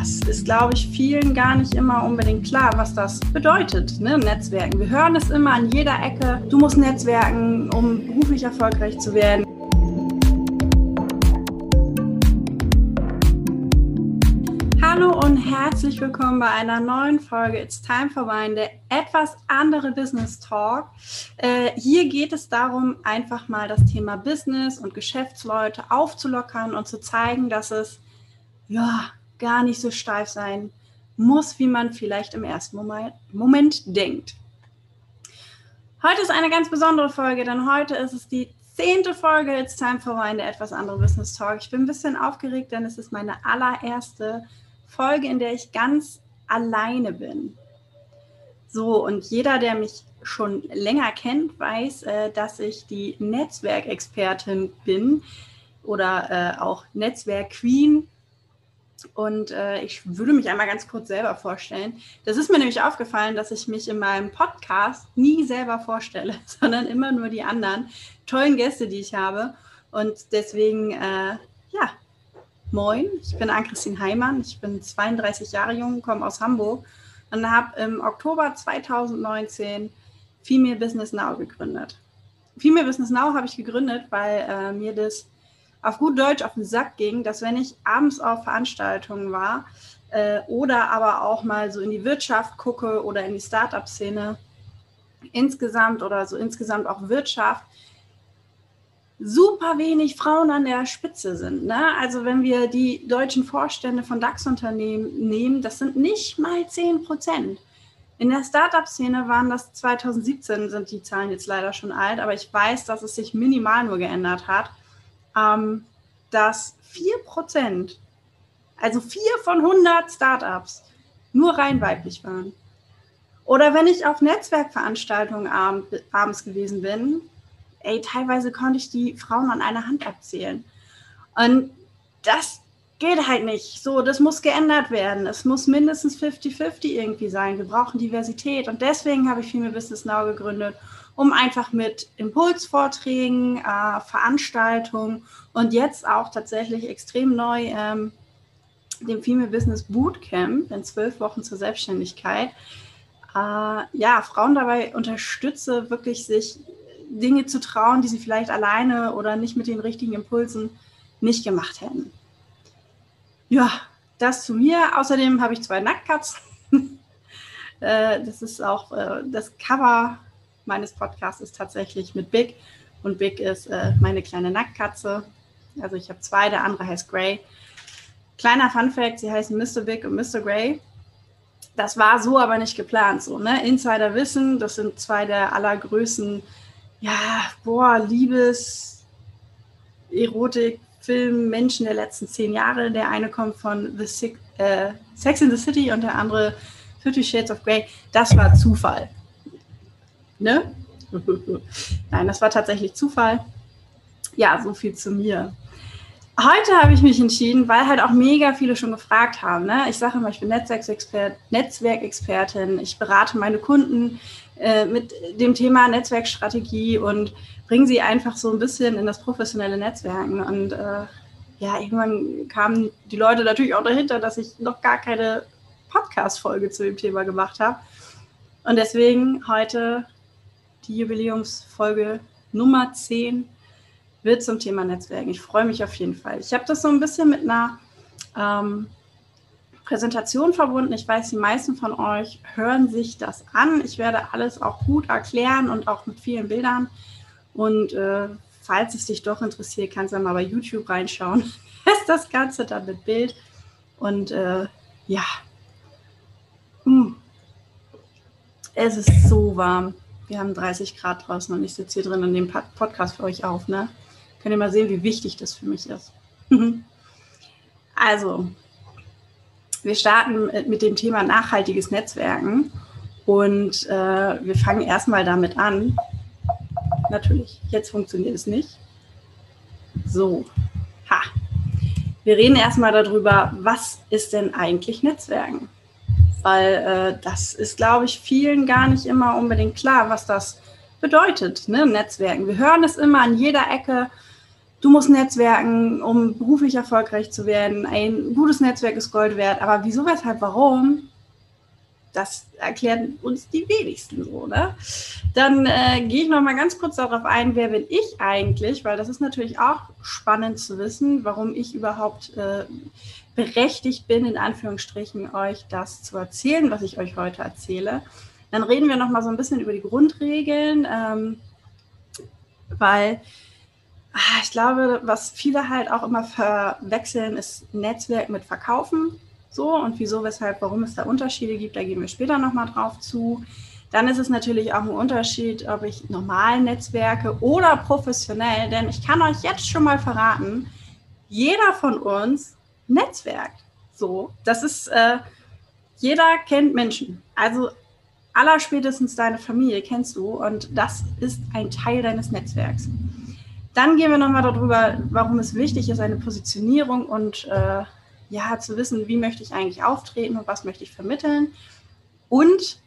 das ist, glaube ich, vielen gar nicht immer unbedingt klar, was das bedeutet, ne? Netzwerken. Wir hören es immer an jeder Ecke. Du musst netzwerken, um beruflich erfolgreich zu werden. Hallo und herzlich willkommen bei einer neuen Folge It's Time for Wine, der etwas andere Business Talk. Äh, hier geht es darum, einfach mal das Thema Business und Geschäftsleute aufzulockern und zu zeigen, dass es ja gar nicht so steif sein muss, wie man vielleicht im ersten Moment, denkt. Heute ist eine ganz besondere Folge, denn heute ist es die zehnte Folge It's Time for Wine, der etwas andere Business Talk. Ich bin ein bisschen aufgeregt, denn es ist meine allererste Folge, in der ich ganz alleine bin. So, und jeder, der mich schon länger kennt, weiß, äh, dass ich die Netzwerkexpertin bin oder äh, auch Netzwerk-Queen und äh, ich würde mich einmal ganz kurz selber vorstellen. Das ist mir nämlich aufgefallen, dass ich mich in meinem Podcast nie selber vorstelle, sondern immer nur die anderen tollen Gäste, die ich habe. Und deswegen, äh, ja, moin, ich bin Ann-Christine Heimann, ich bin 32 Jahre jung, komme aus Hamburg und habe im Oktober 2019 Female Business Now gegründet. Female Business Now habe ich gegründet, weil äh, mir das auf gut Deutsch auf den Sack ging, dass wenn ich abends auf Veranstaltungen war äh, oder aber auch mal so in die Wirtschaft gucke oder in die Startup-Szene insgesamt oder so insgesamt auch Wirtschaft, super wenig Frauen an der Spitze sind. Ne? Also wenn wir die deutschen Vorstände von DAX-Unternehmen nehmen, das sind nicht mal 10 Prozent. In der Startup-Szene waren das 2017, sind die Zahlen jetzt leider schon alt, aber ich weiß, dass es sich minimal nur geändert hat ähm, dass 4%, also 4 von 100 Startups, nur rein weiblich waren. Oder wenn ich auf Netzwerkveranstaltungen abend, abends gewesen bin, ey, teilweise konnte ich die Frauen an einer Hand abzählen. Und das geht halt nicht. So, das muss geändert werden. Es muss mindestens 50-50 irgendwie sein. Wir brauchen Diversität. Und deswegen habe ich Female Business Now gegründet um einfach mit Impulsvorträgen, äh, Veranstaltungen und jetzt auch tatsächlich extrem neu ähm, dem Female Business Bootcamp in zwölf Wochen zur Selbstständigkeit, äh, ja, Frauen dabei unterstütze, wirklich sich Dinge zu trauen, die sie vielleicht alleine oder nicht mit den richtigen Impulsen nicht gemacht hätten. Ja, das zu mir. Außerdem habe ich zwei Nackkatzen. Äh, das ist auch äh, das Cover meines Podcasts ist tatsächlich mit Big. Und Big ist äh, meine kleine Nacktkatze. Also ich habe zwei, der andere heißt Gray. Kleiner Fun Fact, sie heißen Mr. Big und Mr. Gray. Das war so aber nicht geplant. So, ne? Insider wissen, das sind zwei der allergrößten, ja, boah, Liebes, Erotik, Film, Menschen der letzten zehn Jahre. Der eine kommt von the Sick, äh, Sex in the City und der andere Fifty Shades of Grey. Das war Zufall. Ne? Nein, das war tatsächlich Zufall. Ja, so viel zu mir. Heute habe ich mich entschieden, weil halt auch mega viele schon gefragt haben. Ne? Ich sage immer, ich bin Netzwerkexpert, Netzwerkexpertin. Ich berate meine Kunden äh, mit dem Thema Netzwerkstrategie und bringe sie einfach so ein bisschen in das professionelle Netzwerken. Und äh, ja, irgendwann kamen die Leute natürlich auch dahinter, dass ich noch gar keine Podcast-Folge zu dem Thema gemacht habe. Und deswegen heute die Jubiläumsfolge Nummer 10 wird zum Thema Netzwerken. Ich freue mich auf jeden Fall. Ich habe das so ein bisschen mit einer ähm, Präsentation verbunden. Ich weiß, die meisten von euch hören sich das an. Ich werde alles auch gut erklären und auch mit vielen Bildern. Und äh, falls es dich doch interessiert, kannst du mal bei YouTube reinschauen. ist das Ganze dann mit Bild. Und äh, ja, hm. es ist so warm. Wir haben 30 Grad draußen und ich sitze hier drin und nehme Podcast für euch auf. Ne? Könnt ihr mal sehen, wie wichtig das für mich ist. also, wir starten mit dem Thema nachhaltiges Netzwerken und äh, wir fangen erstmal damit an. Natürlich, jetzt funktioniert es nicht. So, ha. Wir reden erstmal darüber, was ist denn eigentlich Netzwerken? Weil äh, das ist, glaube ich, vielen gar nicht immer unbedingt klar, was das bedeutet, ne? Netzwerken. Wir hören es immer an jeder Ecke. du musst netzwerken, um beruflich erfolgreich zu werden. Ein gutes Netzwerk ist Gold wert. Aber wieso, weshalb, warum? Das erklären uns die wenigsten so, ne? Dann äh, gehe ich noch mal ganz kurz darauf ein, wer bin ich eigentlich, weil das ist natürlich auch spannend zu wissen, warum ich überhaupt äh, berechtigt bin, in Anführungsstrichen, euch das zu erzählen, was ich euch heute erzähle. Dann reden wir noch mal so ein bisschen über die Grundregeln, ähm, weil Ah, ich glaube, was viele halt auch immer verwechseln, ist Netzwerk mit Verkaufen. So und wieso, weshalb, warum es da Unterschiede gibt, da gehen wir später nochmal drauf zu. Dann ist es natürlich auch ein Unterschied, ob ich normal netzwerke oder professionell, denn ich kann euch jetzt schon mal verraten, jeder von uns netzwerkt. So, das ist, äh, jeder kennt Menschen. Also allerspätestens deine Familie kennst du und das ist ein Teil deines Netzwerks. Dann gehen wir nochmal darüber, warum es wichtig ist, eine Positionierung und äh, ja, zu wissen, wie möchte ich eigentlich auftreten und was möchte ich vermitteln. Und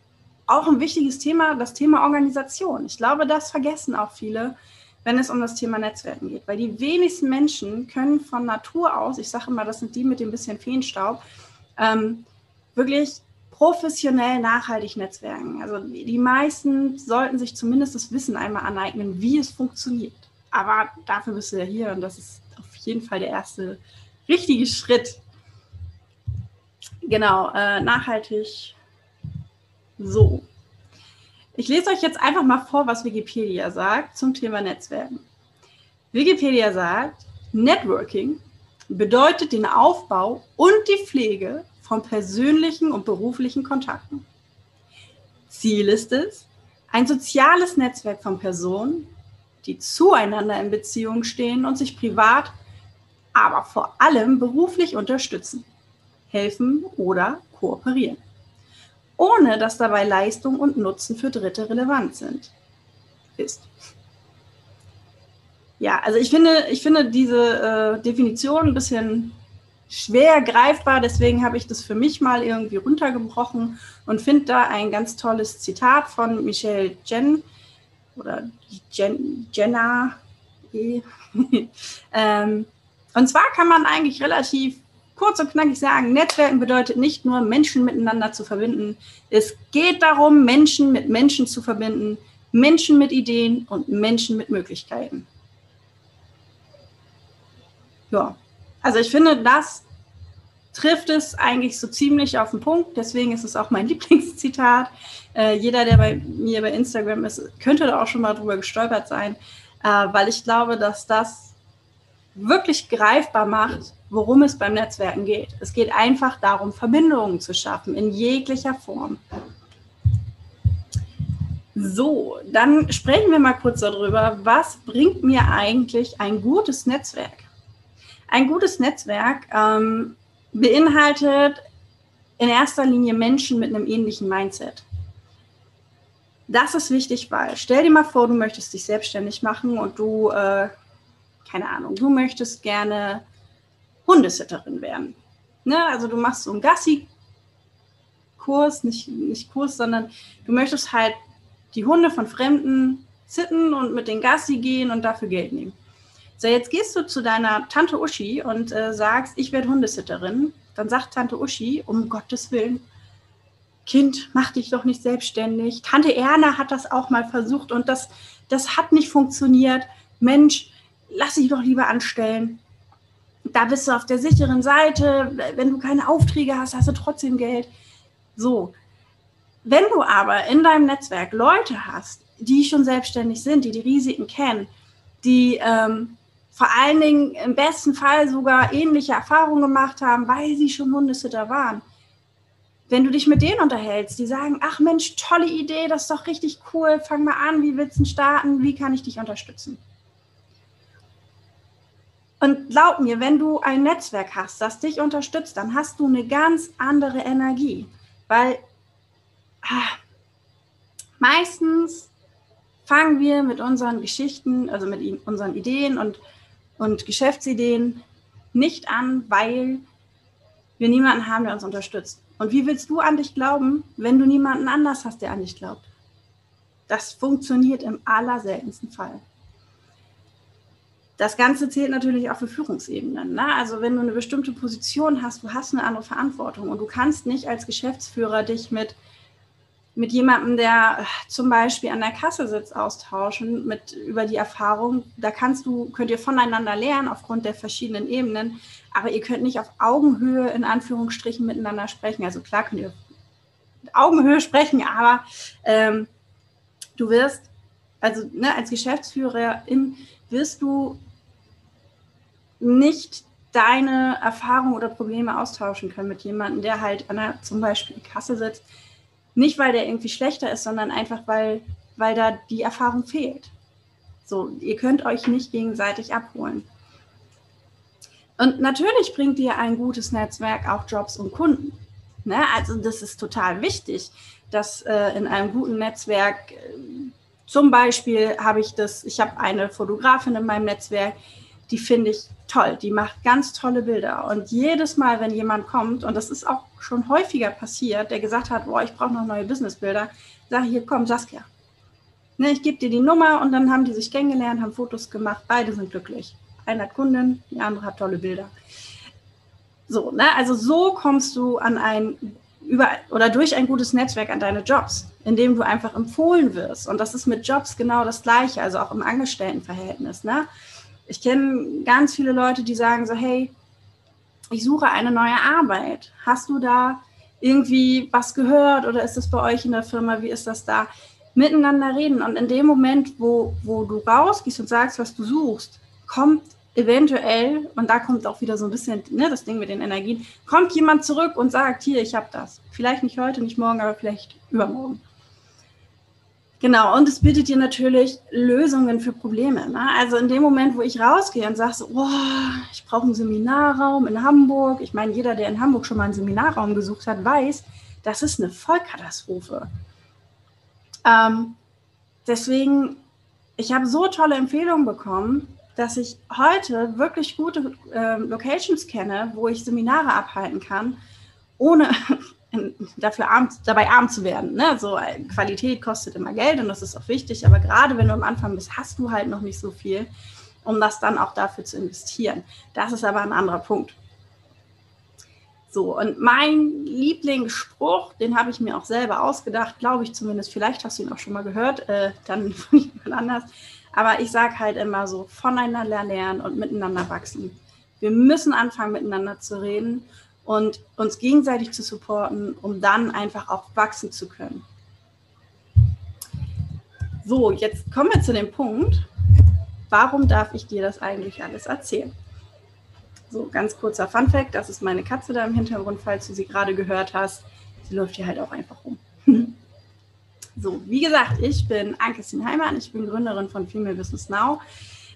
auch ein wichtiges Thema, das Thema Organisation. Ich glaube, das vergessen auch viele, wenn es um das Thema Netzwerken geht, weil die wenigsten Menschen können von Natur aus, ich sage immer, das sind die mit dem bisschen Feenstaub, ähm, wirklich professionell nachhaltig netzwerken. Also die meisten sollten sich zumindest das Wissen einmal aneignen, wie es funktioniert. Aber dafür bist du ja hier und das ist auf jeden Fall der erste richtige Schritt. Genau, äh, nachhaltig so. Ich lese euch jetzt einfach mal vor, was Wikipedia sagt zum Thema Netzwerken. Wikipedia sagt, Networking bedeutet den Aufbau und die Pflege von persönlichen und beruflichen Kontakten. Ziel ist es, ein soziales Netzwerk von Personen, die zueinander in Beziehung stehen und sich privat, aber vor allem beruflich unterstützen, helfen oder kooperieren, ohne dass dabei Leistung und Nutzen für Dritte relevant sind. Ist. Ja, also ich finde, ich finde diese äh, Definition ein bisschen schwer greifbar, deswegen habe ich das für mich mal irgendwie runtergebrochen und finde da ein ganz tolles Zitat von Michelle Jen, oder Jen, Jenna. E. ähm, und zwar kann man eigentlich relativ kurz und knackig sagen, Netzwerken bedeutet nicht nur Menschen miteinander zu verbinden. Es geht darum, Menschen mit Menschen zu verbinden, Menschen mit Ideen und Menschen mit Möglichkeiten. Ja, also ich finde, das trifft es eigentlich so ziemlich auf den Punkt. Deswegen ist es auch mein Lieblingszitat. Äh, jeder, der bei mir bei Instagram ist, könnte da auch schon mal drüber gestolpert sein, äh, weil ich glaube, dass das wirklich greifbar macht, worum es beim Netzwerken geht. Es geht einfach darum, Verbindungen zu schaffen in jeglicher Form. So, dann sprechen wir mal kurz darüber, was bringt mir eigentlich ein gutes Netzwerk? Ein gutes Netzwerk ähm, beinhaltet in erster Linie Menschen mit einem ähnlichen Mindset. Das ist wichtig, weil stell dir mal vor, du möchtest dich selbstständig machen und du, äh, keine Ahnung, du möchtest gerne Hundesitterin werden. Ne? Also du machst so einen Gassi-Kurs, nicht, nicht Kurs, sondern du möchtest halt die Hunde von Fremden sitten und mit den Gassi gehen und dafür Geld nehmen. So, jetzt gehst du zu deiner Tante Uschi und äh, sagst, ich werde Hundesitterin. Dann sagt Tante Uschi, um Gottes Willen, Kind, mach dich doch nicht selbstständig. Tante Erna hat das auch mal versucht und das, das hat nicht funktioniert. Mensch, lass dich doch lieber anstellen. Da bist du auf der sicheren Seite. Wenn du keine Aufträge hast, hast du trotzdem Geld. So. Wenn du aber in deinem Netzwerk Leute hast, die schon selbstständig sind, die die Risiken kennen, die ähm, vor allen Dingen im besten Fall sogar ähnliche Erfahrungen gemacht haben, weil sie schon Hundesitter waren. Wenn du dich mit denen unterhältst, die sagen, ach Mensch, tolle Idee, das ist doch richtig cool, fang mal an, wie willst du starten, wie kann ich dich unterstützen? Und glaub mir, wenn du ein Netzwerk hast, das dich unterstützt, dann hast du eine ganz andere Energie, weil ah, meistens fangen wir mit unseren Geschichten, also mit unseren Ideen und und Geschäftsideen nicht an, weil wir niemanden haben, der uns unterstützt. Und wie willst du an dich glauben, wenn du niemanden anders hast, der an dich glaubt? Das funktioniert im allerseltensten Fall. Das Ganze zählt natürlich auch für Führungsebenen. Ne? Also wenn du eine bestimmte Position hast, du hast eine andere Verantwortung und du kannst nicht als Geschäftsführer dich mit, mit jemandem, der äh, zum Beispiel an der Kasse sitzt, austauschen mit über die Erfahrung. Da kannst du, könnt ihr voneinander lernen aufgrund der verschiedenen Ebenen, aber ihr könnt nicht auf Augenhöhe in Anführungsstrichen miteinander sprechen. Also klar könnt ihr Augenhöhe sprechen, aber ähm, du wirst, also ne, als Geschäftsführerin wirst du nicht deine Erfahrungen oder Probleme austauschen können mit jemandem, der halt an der zum Beispiel Kasse sitzt. Nicht, weil der irgendwie schlechter ist, sondern einfach, weil, weil da die Erfahrung fehlt. So, ihr könnt euch nicht gegenseitig abholen. Und natürlich bringt dir ein gutes Netzwerk auch Jobs und Kunden. Ne? Also das ist total wichtig, dass äh, in einem guten Netzwerk, äh, zum Beispiel habe ich das, ich habe eine Fotografin in meinem Netzwerk, die finde ich toll, die macht ganz tolle Bilder. Und jedes Mal, wenn jemand kommt, und das ist auch schon häufiger passiert, der gesagt hat, boah, ich brauche noch neue Businessbilder, sage ich, hier, komm, Saskia. Ne, ich gebe dir die Nummer und dann haben die sich kennengelernt, haben Fotos gemacht, beide sind glücklich. Eine hat Kunden, die andere hat tolle Bilder. So, ne? Also so kommst du an ein über oder durch ein gutes Netzwerk an deine Jobs, indem du einfach empfohlen wirst. Und das ist mit Jobs genau das Gleiche, also auch im Angestelltenverhältnis. Ne? Ich kenne ganz viele Leute, die sagen so, hey, ich suche eine neue Arbeit. Hast du da irgendwie was gehört oder ist das bei euch in der Firma? Wie ist das da? Miteinander reden. Und in dem Moment, wo, wo du rausgehst und sagst, was du suchst, kommt eventuell, und da kommt auch wieder so ein bisschen ne, das Ding mit den Energien, kommt jemand zurück und sagt, hier, ich habe das. Vielleicht nicht heute, nicht morgen, aber vielleicht übermorgen. Genau, und es bietet dir natürlich Lösungen für Probleme. Ne? Also in dem Moment, wo ich rausgehe und sage, so, oh, ich brauche einen Seminarraum in Hamburg. Ich meine, jeder, der in Hamburg schon mal einen Seminarraum gesucht hat, weiß, das ist eine Vollkatastrophe. Ähm, deswegen, ich habe so tolle Empfehlungen bekommen, dass ich heute wirklich gute äh, Locations kenne, wo ich Seminare abhalten kann, ohne dafür arm, dabei arm zu werden. Ne? So äh, Qualität kostet immer Geld und das ist auch wichtig, aber gerade wenn du am Anfang bist, hast du halt noch nicht so viel, um das dann auch dafür zu investieren. Das ist aber ein anderer Punkt. So, und mein Lieblingsspruch, den habe ich mir auch selber ausgedacht, glaube ich zumindest, vielleicht hast du ihn auch schon mal gehört, äh, dann von jemand anders. Aber ich sage halt immer so, voneinander lernen und miteinander wachsen. Wir müssen anfangen, miteinander zu reden und uns gegenseitig zu supporten, um dann einfach auch wachsen zu können. So, jetzt kommen wir zu dem Punkt, warum darf ich dir das eigentlich alles erzählen? So, ganz kurzer Fun-Fact: Das ist meine Katze da im Hintergrund, falls du sie gerade gehört hast. Sie läuft hier halt auch einfach rum. So, wie gesagt, ich bin Anke Heimann, ich bin Gründerin von Female Business Now.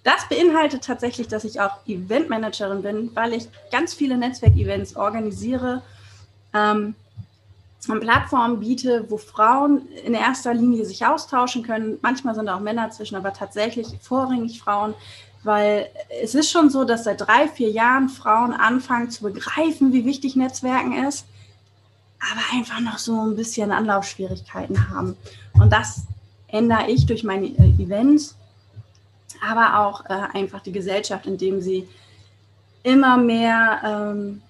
Das beinhaltet tatsächlich, dass ich auch Eventmanagerin bin, weil ich ganz viele Netzwerkevents organisiere ähm, und Plattformen biete, wo Frauen in erster Linie sich austauschen können. Manchmal sind auch Männer zwischen, aber tatsächlich vorrangig Frauen, weil es ist schon so, dass seit drei, vier Jahren Frauen anfangen zu begreifen, wie wichtig Netzwerken ist aber einfach noch so ein bisschen Anlaufschwierigkeiten haben. Und das ändere ich durch meine äh, Events, aber auch äh, einfach die Gesellschaft, indem sie immer mehr ähm,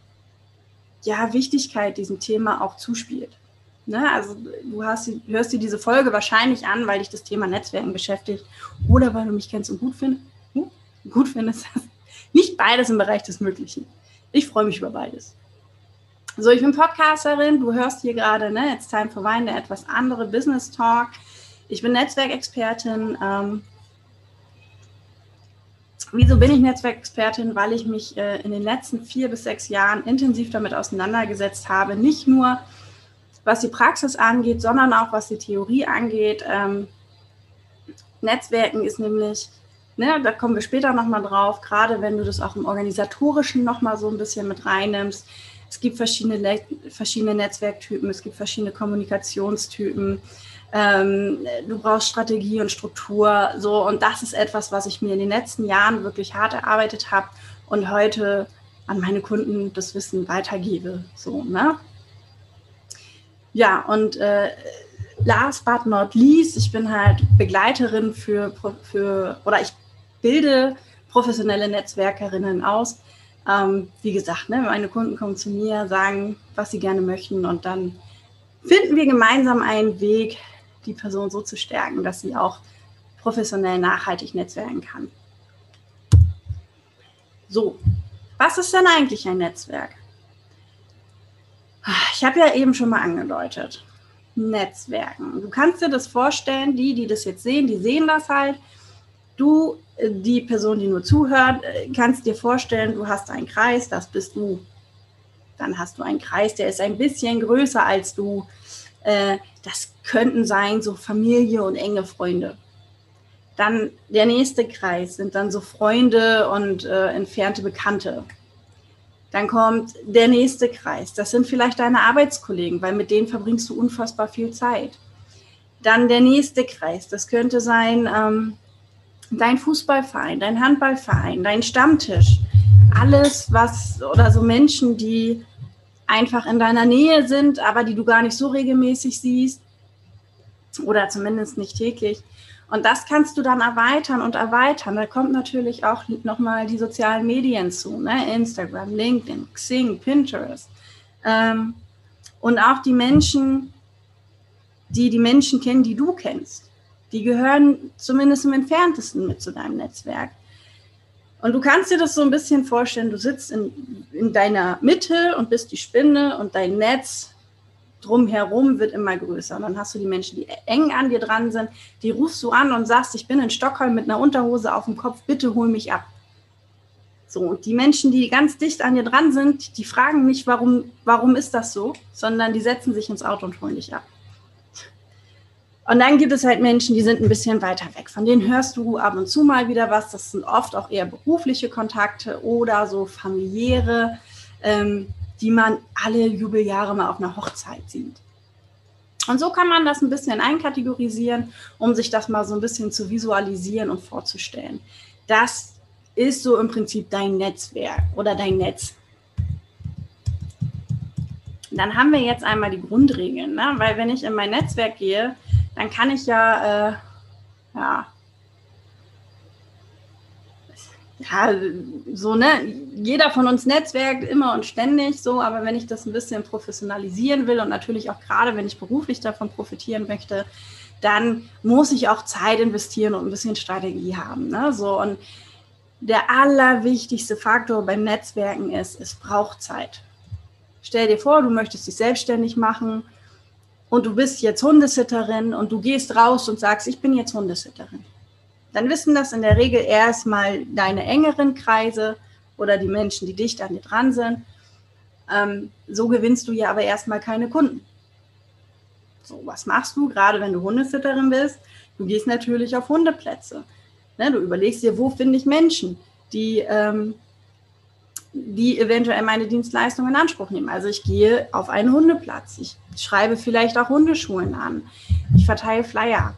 ja, Wichtigkeit diesem Thema auch zuspielt. Ne? Also du hast, hörst dir diese Folge wahrscheinlich an, weil dich das Thema Netzwerken beschäftigt oder weil du mich kennst und gut, find, hm? gut findest. Nicht beides im Bereich des Möglichen. Ich freue mich über beides. So, ich bin Podcasterin. Du hörst hier gerade, ne, It's Time for Wine, der etwas andere Business Talk. Ich bin Netzwerkexpertin. Ähm, wieso bin ich Netzwerkexpertin? Weil ich mich äh, in den letzten vier bis sechs Jahren intensiv damit auseinandergesetzt habe. Nicht nur, was die Praxis angeht, sondern auch, was die Theorie angeht. Ähm, Netzwerken ist nämlich, ne, da kommen wir später nochmal drauf, gerade wenn du das auch im Organisatorischen nochmal so ein bisschen mit reinnimmst es gibt verschiedene, verschiedene Netzwerktypen, es gibt verschiedene Kommunikationstypen. Ähm, du brauchst Strategie und Struktur. So, und das ist etwas, was ich mir in den letzten Jahren wirklich hart erarbeitet habe und heute an meine Kunden das Wissen weitergebe. So, ne? Ja, und äh, last but not least, ich bin halt Begleiterin für, für oder ich bilde professionelle Netzwerkerinnen aus. Ähm, wie gesagt, ne, meine Kunden kommen zu mir, sagen, was sie gerne möchten und dann finden wir gemeinsam einen Weg, die Person so zu stärken, dass sie auch professionell nachhaltig netzwerken kann. So, was ist denn eigentlich ein Netzwerk? Ich habe ja eben schon mal angedeutet. Netzwerken. Du kannst dir das vorstellen, die, die das jetzt sehen, die sehen das halt. Du, äh, die Person, die nur zuhört, äh, kannst dir vorstellen, du hast einen Kreis, das bist du. Dann hast du einen Kreis, der ist ein bisschen größer als du. Äh, das könnten sein so Familie und enge Freunde. Dann der nächste Kreis sind dann so Freunde und entfernte Bekannte. Dann kommt der nächste Kreis. Das sind vielleicht deine Arbeitskollegen, weil mit denen verbringst du unfassbar viel Zeit. Dann der nächste Kreis. Das könnte sein ähm, dein Fußballverein, dein Handballverein, dein Stammtisch. Alles, was oder so Menschen, die einfach in deiner Nähe sind, aber die du gar nicht so regelmäßig siehst oder zumindest nicht täglich. Und das kannst du dann erweitern und erweitern. Da kommt natürlich auch nochmal die sozialen Medien zu, ne? Instagram, LinkedIn, Xing, Pinterest. Ähm, und auch die Menschen, die die Menschen kennen, die du kennst. Die gehören zumindest im entferntesten mit zu deinem Netzwerk. Und du kannst dir das so ein bisschen vorstellen, du sitzt in, in deiner Mitte und bist die Spinne und dein Netz drumherum wird immer größer. Und dann hast du die Menschen, die eng an dir dran sind, die rufst du an und sagst, ich bin in Stockholm mit einer Unterhose auf dem Kopf, bitte hol mich ab. So, und die Menschen, die ganz dicht an dir dran sind, die fragen nicht, warum, warum ist das so, sondern die setzen sich ins Auto und holen dich ab. Und dann gibt es halt Menschen, die sind ein bisschen weiter weg. Von denen hörst du ab und zu mal wieder was. Das sind oft auch eher berufliche Kontakte oder so familiäre. Ähm, die man alle Jubeljahre mal auf einer Hochzeit sieht. Und so kann man das ein bisschen einkategorisieren, um sich das mal so ein bisschen zu visualisieren und vorzustellen. Das ist so im Prinzip dein Netzwerk oder dein Netz. Dann haben wir jetzt einmal die Grundregeln, ne? weil wenn ich in mein Netzwerk gehe, dann kann ich ja, äh, ja ja, so, ne, jeder von uns netzwerkt immer und ständig so, aber wenn ich das ein bisschen professionalisieren will und natürlich auch gerade, wenn ich beruflich davon profitieren möchte, dann muss ich auch Zeit investieren und ein bisschen Strategie haben. Ne? So, und der allerwichtigste Faktor beim Netzwerken ist, es braucht Zeit. Stell dir vor, du möchtest dich selbstständig machen und du bist jetzt Hundesitterin und du gehst raus und sagst, ich bin jetzt Hundesitterin dann wissen das in der Regel erstmal deine engeren Kreise oder die Menschen, die dicht an dir dran sind. Ähm, so gewinnst du ja aber erstmal keine Kunden. So, was machst du, gerade wenn du Hundesitterin bist? Du gehst natürlich auf Hundeplätze. Ne, du überlegst dir, wo finde ich Menschen, die, ähm, die eventuell meine Dienstleistung in Anspruch nehmen. Also ich gehe auf einen Hundeplatz. Ich schreibe vielleicht auch Hundeschulen an. Ich verteile Flyer.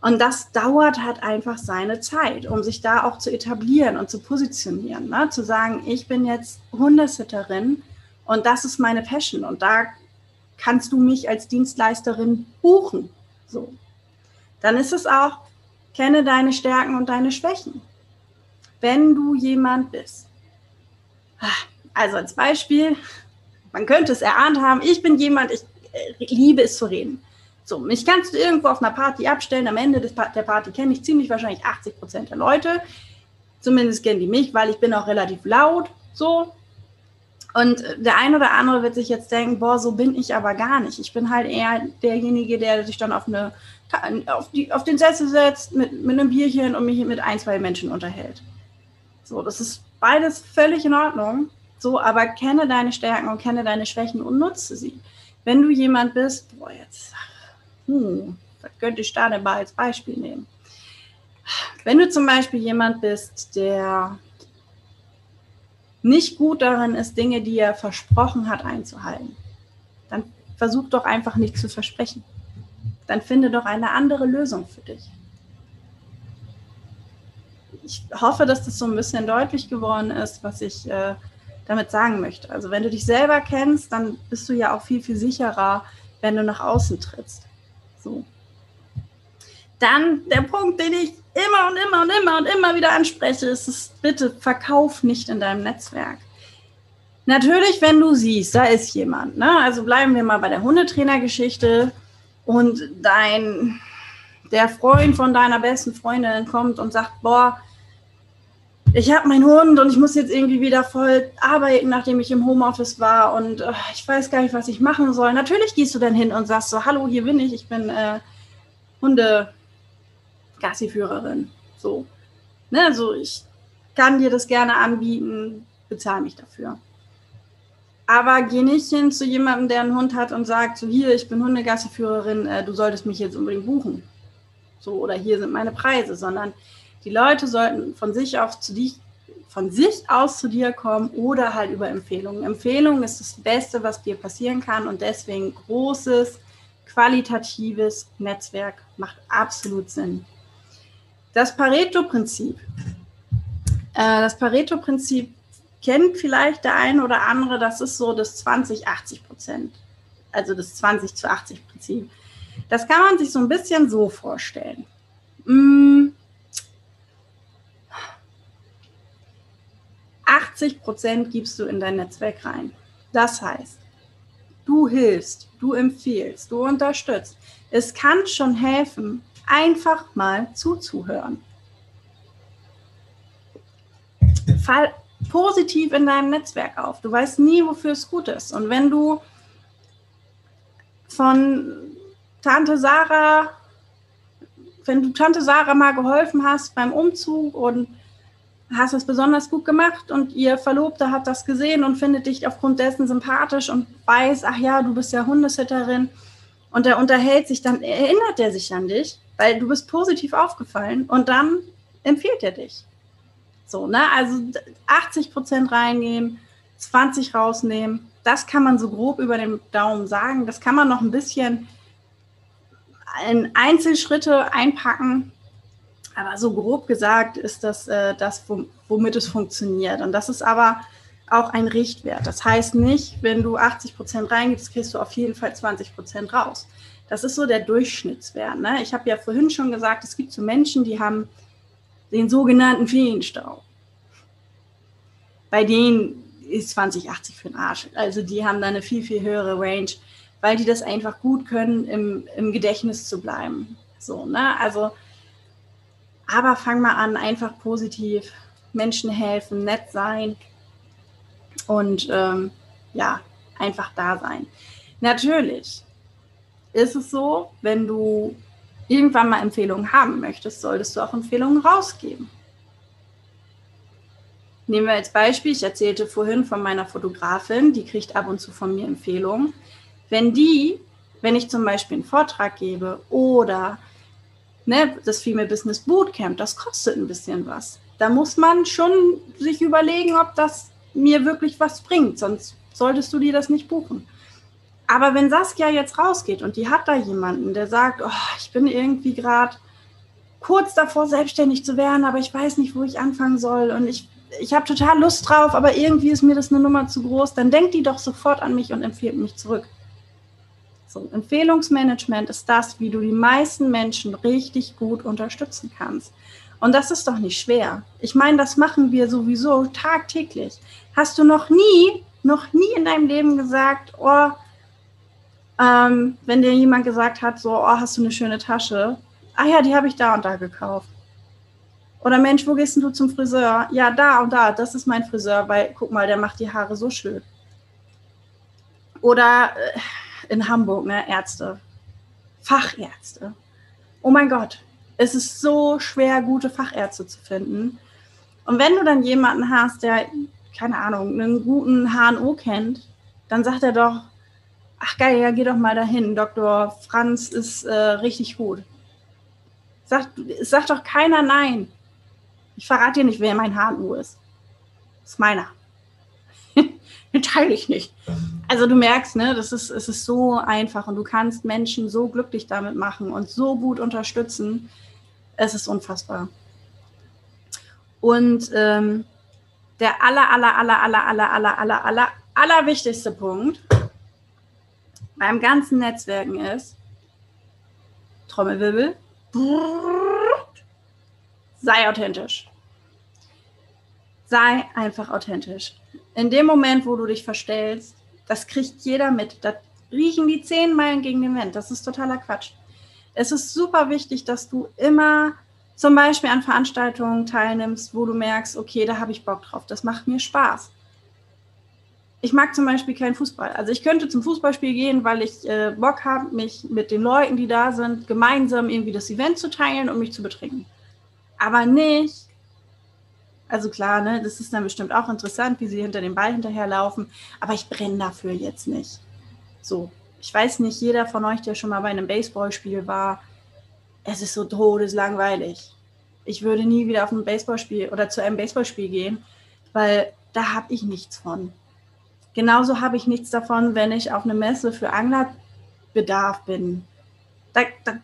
Und das dauert halt einfach seine Zeit, um sich da auch zu etablieren und zu positionieren. Ne? Zu sagen, ich bin jetzt Hundesitterin und das ist meine Passion und da kannst du mich als Dienstleisterin buchen. So. Dann ist es auch, kenne deine Stärken und deine Schwächen. Wenn du jemand bist. Also als Beispiel, man könnte es erahnt haben, ich bin jemand, ich äh, liebe es zu reden. So, mich kannst du irgendwo auf einer Party abstellen. Am Ende des, der Party kenne ich ziemlich wahrscheinlich 80 Prozent der Leute. Zumindest kennen die mich, weil ich bin auch relativ laut. So. Und der eine oder andere wird sich jetzt denken, boah, so bin ich aber gar nicht. Ich bin halt eher derjenige, der sich dann auf, eine, auf, die, auf den Sessel setzt mit, mit einem Bierchen und mich mit ein, zwei Menschen unterhält. So, das ist beides völlig in Ordnung. So, aber kenne deine Stärken und kenne deine Schwächen und nutze sie. Wenn du jemand bist, boah, jetzt hm, was könnte ich da denn mal als Beispiel nehmen? Wenn du zum Beispiel jemand bist, der nicht gut darin ist, Dinge, die er versprochen hat, einzuhalten, dann versuch doch einfach nicht zu versprechen. Dann finde doch eine andere Lösung für dich. Ich hoffe, dass das so ein bisschen deutlich geworden ist, was ich äh, damit sagen möchte. Also wenn du dich selber kennst, dann bist du ja auch viel, viel sicherer, wenn du nach außen trittst. So. Dann der Punkt, den ich immer und immer und immer und immer wieder anspreche, ist es bitte verkauf nicht in deinem Netzwerk. Natürlich, wenn du siehst, da ist jemand. Ne? Also bleiben wir mal bei der Hundetrainergeschichte und dein der Freund von deiner besten Freundin kommt und sagt, boah, ich habe meinen Hund und ich muss jetzt irgendwie wieder voll arbeiten, nachdem ich im Homeoffice war und äh, ich weiß gar nicht, was ich machen soll. Natürlich gehst du dann hin und sagst so, hallo, hier bin ich, ich bin äh, Hunde-Gassiführerin. So. Ne, also ich kann dir das gerne anbieten, bezahle mich dafür. Aber geh nicht hin zu jemandem, der einen Hund hat und sagt, so hier, ich bin Hundegassiführerin, äh, du solltest mich jetzt unbedingt buchen. So, oder hier sind meine Preise, sondern die Leute sollten von sich aus zu dir, von sich aus zu dir kommen oder halt über Empfehlungen. Empfehlungen ist das Beste, was dir passieren kann und deswegen großes, qualitatives Netzwerk macht absolut Sinn. Das Pareto-Prinzip. Äh, das Pareto-Prinzip kennt vielleicht der eine oder andere, das ist so das 20-80 Prozent, also das 20 zu 80 Prinzip. Das kann man sich so ein bisschen so vorstellen. 80 mm. Prozent gibst du in dein Netzwerk rein. Das heißt, du hilfst, du empfiehlst, du unterstützt. Es kann schon helfen, einfach mal zuzuhören. Fall positiv in deinem Netzwerk auf. Du weißt nie, wofür es gut ist. Und wenn du von Tante Sarah, wenn du Tante Sarah mal geholfen hast beim Umzug und hast es besonders gut gemacht und ihr Verlobter hat das gesehen und findet dich aufgrund dessen sympathisch und weiß, ach ja, du bist ja Hundesitterin und er unterhält sich, dann erinnert er sich an dich, weil du bist positiv aufgefallen und dann empfiehlt er dich. So, ne? Also 80 Prozent reingehen, 20 rausnehmen. Das kann man so grob über den Daumen sagen. Das kann man noch ein bisschen in Einzelschritte einpacken. Aber so grob gesagt ist das äh, das, womit es funktioniert. Und das ist aber auch ein Richtwert. Das heißt nicht, wenn du 80 Prozent reingibst, kriegst du auf jeden Fall 20 Prozent raus. Das ist so der Durchschnittswert. Ne? Ich habe ja vorhin schon gesagt, es gibt so Menschen, die haben den sogenannten Feenstau. Bei denen ist 2080 für den Arsch. Also die haben da eine viel, viel höhere Range, weil die das einfach gut können, im, im Gedächtnis zu bleiben. So, ne? Also, aber fang mal an, einfach positiv Menschen helfen, nett sein und ähm, ja, einfach da sein. Natürlich ist es so, wenn du irgendwann mal Empfehlungen haben möchtest, solltest du auch Empfehlungen rausgeben. Nehmen wir als Beispiel, ich erzählte vorhin von meiner Fotografin, die kriegt ab und zu von mir Empfehlungen. Wenn die, wenn ich zum Beispiel einen Vortrag gebe oder ne, das Female Business Bootcamp, das kostet ein bisschen was. Da muss man schon sich überlegen, ob das mir wirklich was bringt, sonst solltest du dir das nicht buchen. Aber wenn Saskia jetzt rausgeht und die hat da jemanden, der sagt, oh, ich bin irgendwie gerade kurz davor, selbstständig zu werden, aber ich weiß nicht, wo ich anfangen soll und ich, ich habe total Lust drauf, aber irgendwie ist mir das eine Nummer zu groß, dann denkt die doch sofort an mich und empfiehlt mich zurück. So, Empfehlungsmanagement ist das, wie du die meisten Menschen richtig gut unterstützen kannst. Und das ist doch nicht schwer. Ich meine, das machen wir sowieso tagtäglich. Hast du noch nie, noch nie in deinem Leben gesagt, oh, ähm, wenn dir jemand gesagt hat, so, oh, hast du eine schöne Tasche? Ah ja, die habe ich da und da gekauft. Oder Mensch, wo gehst du zum Friseur? Ja, da und da, das ist mein Friseur, weil guck mal, der macht die Haare so schön. Oder äh, in Hamburg, ne, Ärzte, Fachärzte. Oh mein Gott, es ist so schwer, gute Fachärzte zu finden. Und wenn du dann jemanden hast, der, keine Ahnung, einen guten HNO kennt, dann sagt er doch, ach geil, ja, geh doch mal dahin. Dr. Franz ist äh, richtig gut. Sagt, sagt doch keiner nein. Ich verrate dir nicht, wer mein HNU ist. Das ist meiner. Teile ich nicht. Also du merkst, ne, das ist, es ist so einfach und du kannst Menschen so glücklich damit machen und so gut unterstützen. Es ist unfassbar. Und ähm, der aller, aller, aller, aller, aller, aller, aller, aller, aller wichtigste Punkt beim ganzen Netzwerken ist, Trommelwirbel, sei authentisch. Sei einfach authentisch. In dem Moment, wo du dich verstellst, das kriegt jeder mit. Da riechen die zehn Meilen gegen den Wind. Das ist totaler Quatsch. Es ist super wichtig, dass du immer zum Beispiel an Veranstaltungen teilnimmst, wo du merkst, okay, da habe ich Bock drauf, das macht mir Spaß. Ich mag zum Beispiel keinen Fußball. Also ich könnte zum Fußballspiel gehen, weil ich äh, Bock habe, mich mit den Leuten, die da sind, gemeinsam irgendwie das Event zu teilen und mich zu betrinken. Aber nicht, also klar, ne, das ist dann bestimmt auch interessant, wie sie hinter dem Ball hinterherlaufen, aber ich brenne dafür jetzt nicht. So, ich weiß nicht, jeder von euch, der schon mal bei einem Baseballspiel war, es ist so todeslangweilig. Ich würde nie wieder auf ein Baseballspiel oder zu einem Baseballspiel gehen, weil da habe ich nichts von. Genauso habe ich nichts davon, wenn ich auf eine Messe für Anglerbedarf bin. Da, da,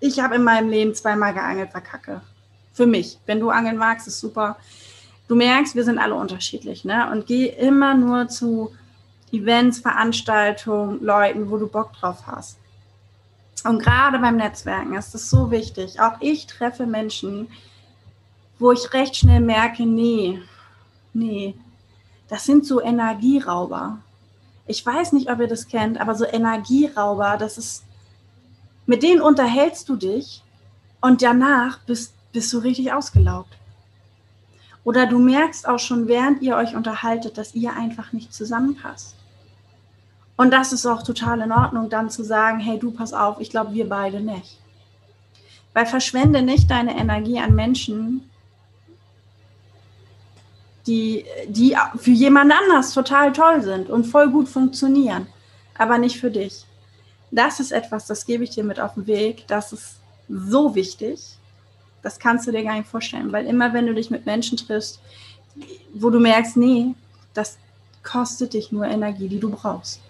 ich habe in meinem Leben zweimal geangelt, verkacke. Für mich. Wenn du angeln magst, ist super. Du merkst, wir sind alle unterschiedlich, ne? Und geh immer nur zu Events, Veranstaltungen, Leuten, wo du Bock drauf hast. Und gerade beim Netzwerken ist es so wichtig. Auch ich treffe Menschen, wo ich recht schnell merke, nee, nee, das sind so Energierauber. Ich weiß nicht, ob ihr das kennt, aber so Energierauber, das ist, mit denen unterhältst du dich und danach bist, bist du richtig ausgelaugt. Oder du merkst auch schon, während ihr euch unterhaltet, dass ihr einfach nicht zusammenpasst. Und das ist auch total in Ordnung, dann zu sagen, hey, du pass auf, ich glaube, wir beide nicht. Weil verschwende nicht deine Energie an Menschen, die, die für jemand anders total toll sind und voll gut funktionieren, aber nicht für dich. Das ist etwas, das gebe ich dir mit auf den Weg. Das ist so wichtig. Das kannst du dir gar nicht vorstellen, weil immer wenn du dich mit Menschen triffst, wo du merkst, nee, das kostet dich nur Energie, die du brauchst.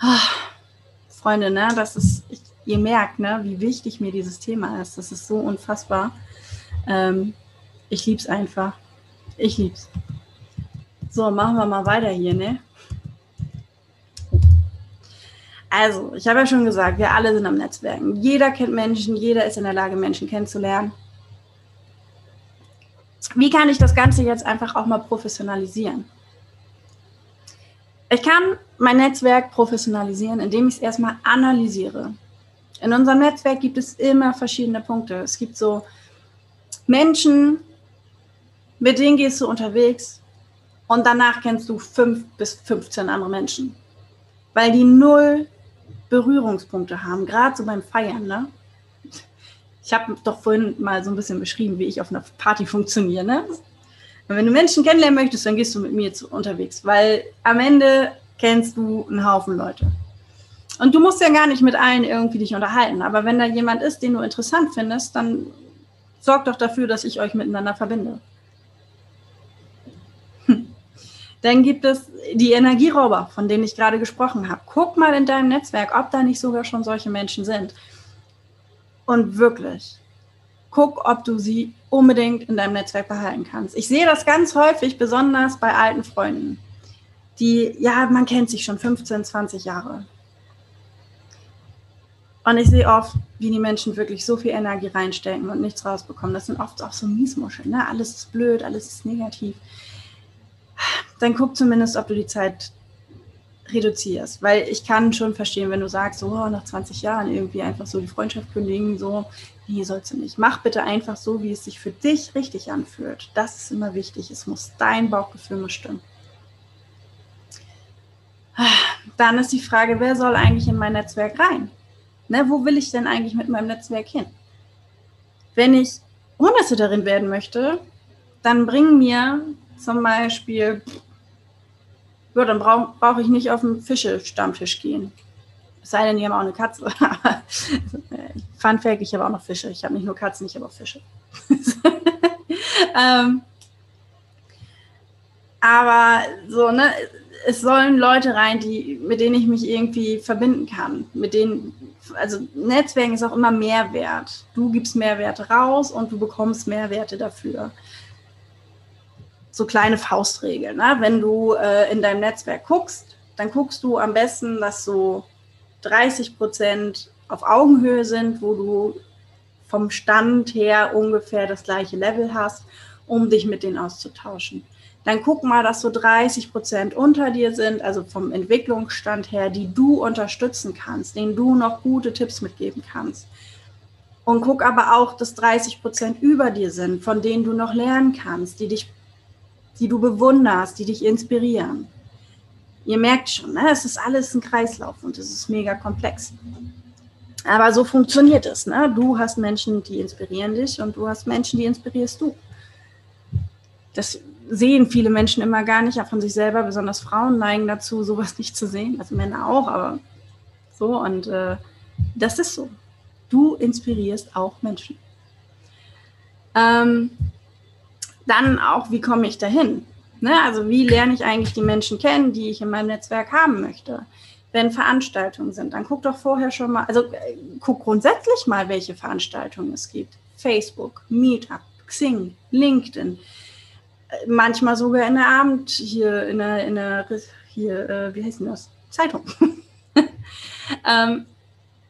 Ach, Freunde, ne, das ist, ich, ihr merkt, ne, wie wichtig mir dieses Thema ist. Das ist so unfassbar. Ähm, ich lieb's einfach. Ich lieb's. So, machen wir mal weiter hier, ne? Also, ich habe ja schon gesagt, wir alle sind am Netzwerken. Jeder kennt Menschen, jeder ist in der Lage, Menschen kennenzulernen. Wie kann ich das Ganze jetzt einfach auch mal professionalisieren? Ich kann mein Netzwerk professionalisieren, indem ich es erstmal analysiere. In unserem Netzwerk gibt es immer verschiedene Punkte. Es gibt so Menschen, mit denen gehst du unterwegs und danach kennst du fünf bis 15 andere Menschen, weil die null Berührungspunkte haben, gerade so beim Feiern. Ne? Ich habe doch vorhin mal so ein bisschen beschrieben, wie ich auf einer Party funktioniere. Ne? Wenn du Menschen kennenlernen möchtest, dann gehst du mit mir zu, unterwegs, weil am Ende kennst du einen Haufen Leute. Und du musst ja gar nicht mit allen irgendwie dich unterhalten. Aber wenn da jemand ist, den du interessant findest, dann sorg doch dafür, dass ich euch miteinander verbinde. Hm. Dann gibt es die Energierauber, von denen ich gerade gesprochen habe. Guck mal in deinem Netzwerk, ob da nicht sogar schon solche Menschen sind. Und wirklich, guck, ob du sie unbedingt in deinem Netzwerk behalten kannst. Ich sehe das ganz häufig, besonders bei alten Freunden, die, ja, man kennt sich schon 15, 20 Jahre. Und ich sehe oft, wie die Menschen wirklich so viel Energie reinstecken und nichts rausbekommen. Das sind oft auch so Miesmuscheln. Ne? Alles ist blöd, alles ist negativ. Dann guck zumindest, ob du die Zeit reduzierst. Weil ich kann schon verstehen, wenn du sagst, so oh, nach 20 Jahren irgendwie einfach so die Freundschaft kündigen, so, nee, sollst du nicht. Mach bitte einfach so, wie es sich für dich richtig anfühlt. Das ist immer wichtig. Es muss dein Bauchgefühl muss stimmen. Dann ist die Frage, wer soll eigentlich in mein Netzwerk rein? Ne, wo will ich denn eigentlich mit meinem Netzwerk hin? Wenn ich Hundesitterin werden möchte, dann bring mir zum Beispiel ja, dann brauche brauch ich nicht auf den Fische-Stammtisch gehen. Es sei denn, die haben auch eine Katze. Fun Fact, ich habe auch noch Fische. Ich habe nicht nur Katzen, ich habe auch Fische. ähm, aber so, ne, es sollen Leute rein, die, mit denen ich mich irgendwie verbinden kann. Mit denen, also Netzwerken ist auch immer Mehrwert. Du gibst Mehrwerte raus und du bekommst Mehrwerte dafür so kleine Faustregeln. Ne? Wenn du äh, in deinem Netzwerk guckst, dann guckst du am besten, dass so 30 Prozent auf Augenhöhe sind, wo du vom Stand her ungefähr das gleiche Level hast, um dich mit denen auszutauschen. Dann guck mal, dass so 30 Prozent unter dir sind, also vom Entwicklungsstand her, die du unterstützen kannst, denen du noch gute Tipps mitgeben kannst. Und guck aber auch, dass 30 Prozent über dir sind, von denen du noch lernen kannst, die dich, die du bewunderst, die dich inspirieren. Ihr merkt schon, ne? es ist alles ein Kreislauf und es ist mega komplex. Aber so funktioniert es. Ne? Du hast Menschen, die inspirieren dich und du hast Menschen, die inspirierst du. Das sehen viele Menschen immer gar nicht, auch von sich selber. Besonders Frauen neigen dazu, sowas nicht zu sehen. Also Männer auch, aber so. Und äh, das ist so. Du inspirierst auch Menschen. Ähm, dann auch, wie komme ich dahin? Ne? Also wie lerne ich eigentlich die Menschen kennen, die ich in meinem Netzwerk haben möchte? wenn Veranstaltungen sind, dann guck doch vorher schon mal, also äh, guck grundsätzlich mal, welche Veranstaltungen es gibt. Facebook, Meetup, Xing, LinkedIn, äh, manchmal sogar in der Abend hier in der, in der hier, äh, wie heißt denn das? Zeitung. ähm,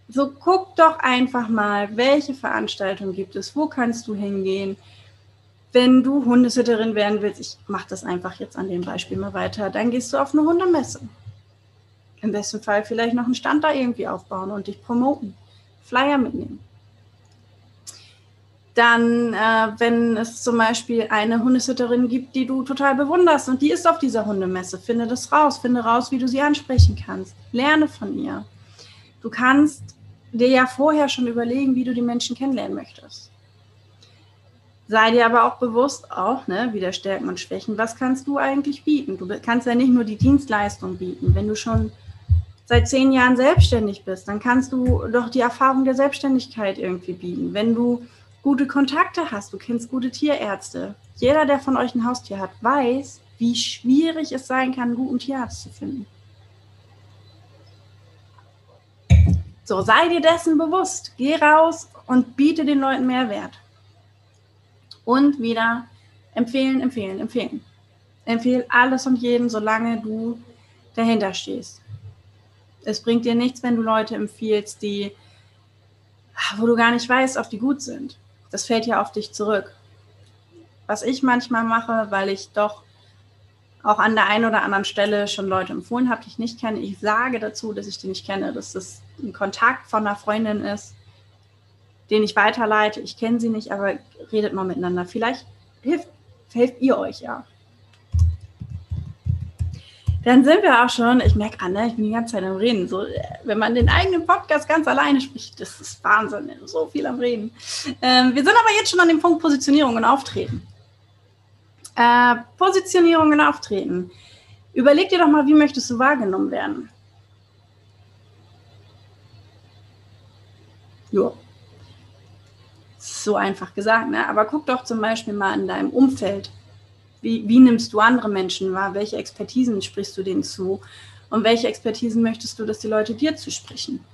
so guck doch einfach mal, welche Veranstaltungen gibt es, wo kannst du hingehen. Wenn du Hundesitterin werden willst, ich mache das einfach jetzt an dem Beispiel mal weiter, dann gehst du auf eine Hundemesse im besten Fall vielleicht noch einen Stand da irgendwie aufbauen und dich promoten. Flyer mitnehmen. Dann, äh, wenn es zum Beispiel eine Hundesitterin gibt, die du total bewunderst und die ist auf dieser Hundemesse, finde das raus, finde raus, wie du sie ansprechen kannst. Lerne von ihr. Du kannst dir ja vorher schon überlegen, wie du die Menschen kennenlernen möchtest. Sei dir aber auch bewusst, auch ne, wieder Stärken und Schwächen, was kannst du eigentlich bieten? Du kannst ja nicht nur die Dienstleistung bieten. Wenn du schon seit zehn Jahren selbstständig bist, dann kannst du doch die Erfahrung der Selbstständigkeit irgendwie bieten. Wenn du gute Kontakte hast, du kennst gute Tierärzte. Jeder, der von euch ein Haustier hat, weiß, wie schwierig es sein kann, einen guten Tierarzt zu finden. So, sei dir dessen bewusst. Geh raus und biete den Leuten Mehrwert. Und wieder empfehlen, empfehlen, empfehlen. Empfehl alles und jeden, solange du dahinter stehst. Es bringt dir nichts, wenn du Leute empfiehlst, die, wo du gar nicht weißt, ob die gut sind. Das fällt ja auf dich zurück. Was ich manchmal mache, weil ich doch auch an der einen oder anderen Stelle schon Leute empfohlen habe, die ich nicht kenne. Ich sage dazu, dass ich die nicht kenne, dass das ein Kontakt von einer Freundin ist, den ich weiterleite. Ich kenne sie nicht, aber redet mal miteinander. Vielleicht hilft, helft ihr euch ja. Dann sind wir auch schon, ich merke an, ich bin die ganze Zeit am Reden. So, wenn man den eigenen Podcast ganz alleine spricht, das ist Wahnsinn, so viel am Reden. Ähm, wir sind aber jetzt schon an dem Punkt Positionierung und Auftreten. Äh, Positionierung und Auftreten. Überleg dir doch mal, wie möchtest du wahrgenommen werden? Ja. So einfach gesagt, ne? Aber guck doch zum Beispiel mal in deinem Umfeld. Wie, wie nimmst du andere Menschen wahr? Welche Expertisen sprichst du denen zu? Und welche Expertisen möchtest du, dass die Leute dir zusprechen?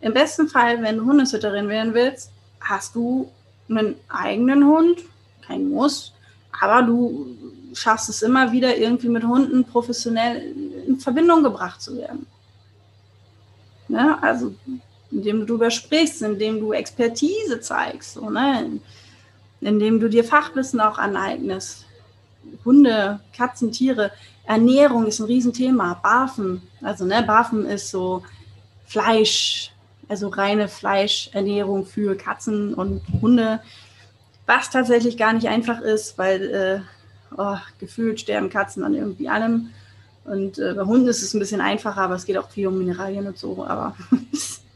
Im besten Fall, wenn du Hundesitterin werden willst, hast du einen eigenen Hund, kein Muss, aber du schaffst es immer wieder irgendwie mit Hunden professionell in Verbindung gebracht zu werden. Ne? Also indem du darüber sprichst, indem du Expertise zeigst. So, ne? indem du dir Fachwissen auch aneignest. Hunde, Katzen, Tiere, Ernährung ist ein Riesenthema. Barfen, also ne, Barfen ist so Fleisch, also reine Fleischernährung für Katzen und Hunde, was tatsächlich gar nicht einfach ist, weil äh, oh, gefühlt sterben Katzen an irgendwie allem. Und äh, bei Hunden ist es ein bisschen einfacher, aber es geht auch viel um Mineralien und so. Aber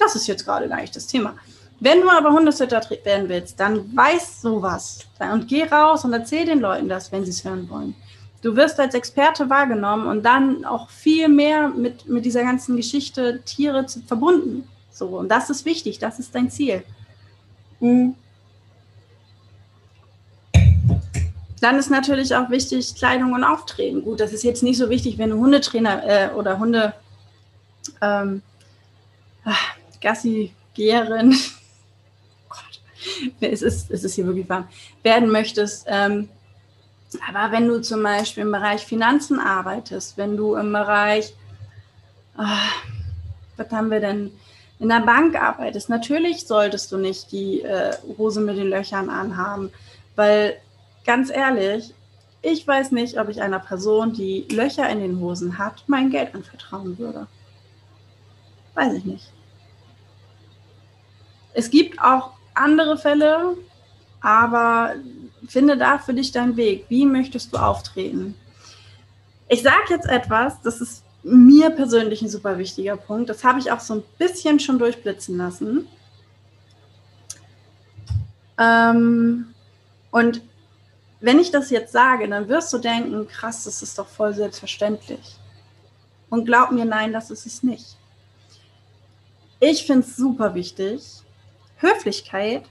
das ist jetzt gerade gar nicht das Thema. Wenn du aber Hundesitter werden willst, dann weiß sowas und geh raus und erzähl den Leuten das, wenn sie es hören wollen. Du wirst als Experte wahrgenommen und dann auch viel mehr mit, mit dieser ganzen Geschichte Tiere zu, verbunden. So, und das ist wichtig, das ist dein Ziel. Mhm. Dann ist natürlich auch wichtig Kleidung und Auftreten. Gut, das ist jetzt nicht so wichtig, wenn du Hundetrainer äh, oder Hunde ähm, ah, Gassi-Geherin es ist, es ist hier wirklich warm, werden möchtest. Ähm, aber wenn du zum Beispiel im Bereich Finanzen arbeitest, wenn du im Bereich, oh, was haben wir denn, in der Bank arbeitest, natürlich solltest du nicht die äh, Hose mit den Löchern anhaben, weil ganz ehrlich, ich weiß nicht, ob ich einer Person, die Löcher in den Hosen hat, mein Geld anvertrauen würde. Weiß ich nicht. Es gibt auch andere Fälle, aber finde da für dich deinen Weg. Wie möchtest du auftreten? Ich sage jetzt etwas, das ist mir persönlich ein super wichtiger Punkt. Das habe ich auch so ein bisschen schon durchblitzen lassen. Ähm, und wenn ich das jetzt sage, dann wirst du denken, krass, das ist doch voll selbstverständlich. Und glaub mir, nein, das ist es nicht. Ich finde es super wichtig. Höflichkeit,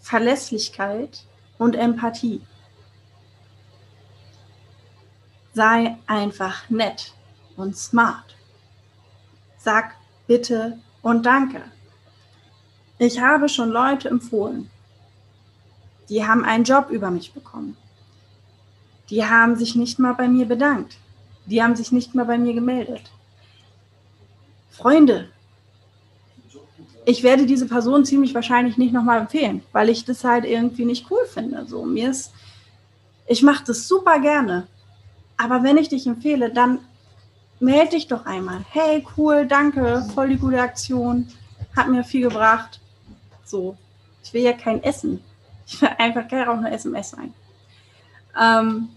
Verlässlichkeit und Empathie. Sei einfach nett und smart. Sag bitte und danke. Ich habe schon Leute empfohlen, die haben einen Job über mich bekommen. Die haben sich nicht mal bei mir bedankt. Die haben sich nicht mal bei mir gemeldet. Freunde, ich werde diese Person ziemlich wahrscheinlich nicht nochmal empfehlen, weil ich das halt irgendwie nicht cool finde. So, mir ist, ich mache das super gerne. Aber wenn ich dich empfehle, dann melde dich doch einmal. Hey, cool, danke, voll die gute Aktion, hat mir viel gebracht. So, ich will ja kein Essen. Ich will einfach gerne auch eine SMS sein. Ähm,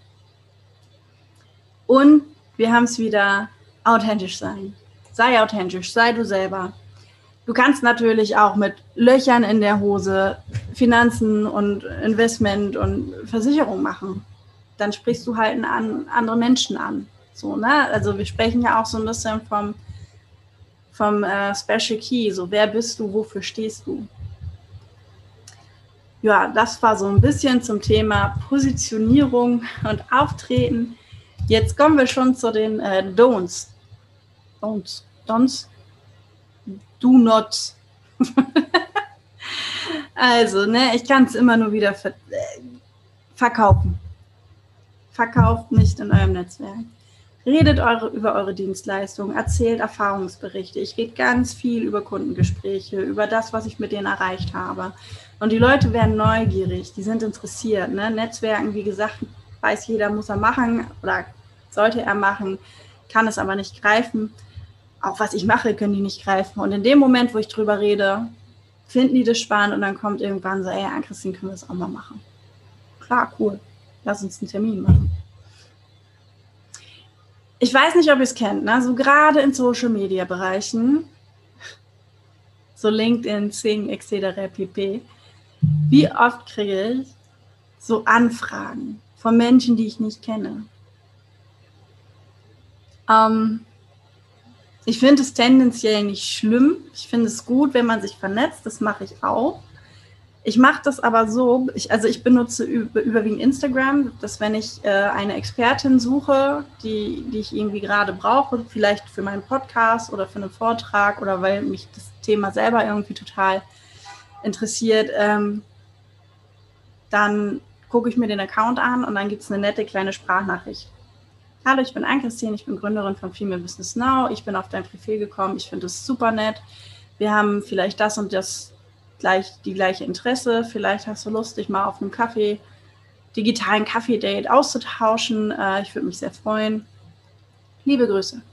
und wir haben es wieder authentisch sein. Sei authentisch, sei du selber. Du kannst natürlich auch mit Löchern in der Hose Finanzen und Investment und Versicherung machen. Dann sprichst du halt an andere Menschen an. So, ne? Also wir sprechen ja auch so ein bisschen vom, vom äh, Special Key. So, wer bist du, wofür stehst du? Ja, das war so ein bisschen zum Thema Positionierung und Auftreten. Jetzt kommen wir schon zu den äh, Don'ts. Don'ts. Don'ts do not. also, ne, ich kann es immer nur wieder ver äh, verkaufen. Verkauft nicht in eurem Netzwerk. Redet eure, über eure Dienstleistungen, erzählt Erfahrungsberichte. Ich rede ganz viel über Kundengespräche, über das, was ich mit denen erreicht habe. Und die Leute werden neugierig, die sind interessiert. Ne? Netzwerken, wie gesagt, weiß jeder, muss er machen oder sollte er machen, kann es aber nicht greifen auch was ich mache, können die nicht greifen. Und in dem Moment, wo ich drüber rede, finden die das spannend und dann kommt irgendwann so, ey, an Christine, können wir das auch mal machen? Klar, cool. Lass uns einen Termin machen. Ich weiß nicht, ob ihr es kennt, ne? so gerade in Social Media Bereichen, so LinkedIn, Sing, etc. pp. Wie oft kriege ich so Anfragen von Menschen, die ich nicht kenne? Ähm, ich finde es tendenziell nicht schlimm. Ich finde es gut, wenn man sich vernetzt. Das mache ich auch. Ich mache das aber so, ich, also ich benutze über, überwiegend Instagram, dass wenn ich äh, eine Expertin suche, die, die ich irgendwie gerade brauche, vielleicht für meinen Podcast oder für einen Vortrag oder weil mich das Thema selber irgendwie total interessiert, ähm, dann gucke ich mir den Account an und dann gibt es eine nette kleine Sprachnachricht. Hallo, ich bin Ann-Christine, ich bin Gründerin von Female Business Now. Ich bin auf dein Profil gekommen. Ich finde es super nett. Wir haben vielleicht das und das gleich, die gleiche Interesse. Vielleicht hast du Lust, dich mal auf einem Kaffee, digitalen Kaffee-Date auszutauschen. Äh, ich würde mich sehr freuen. Liebe Grüße.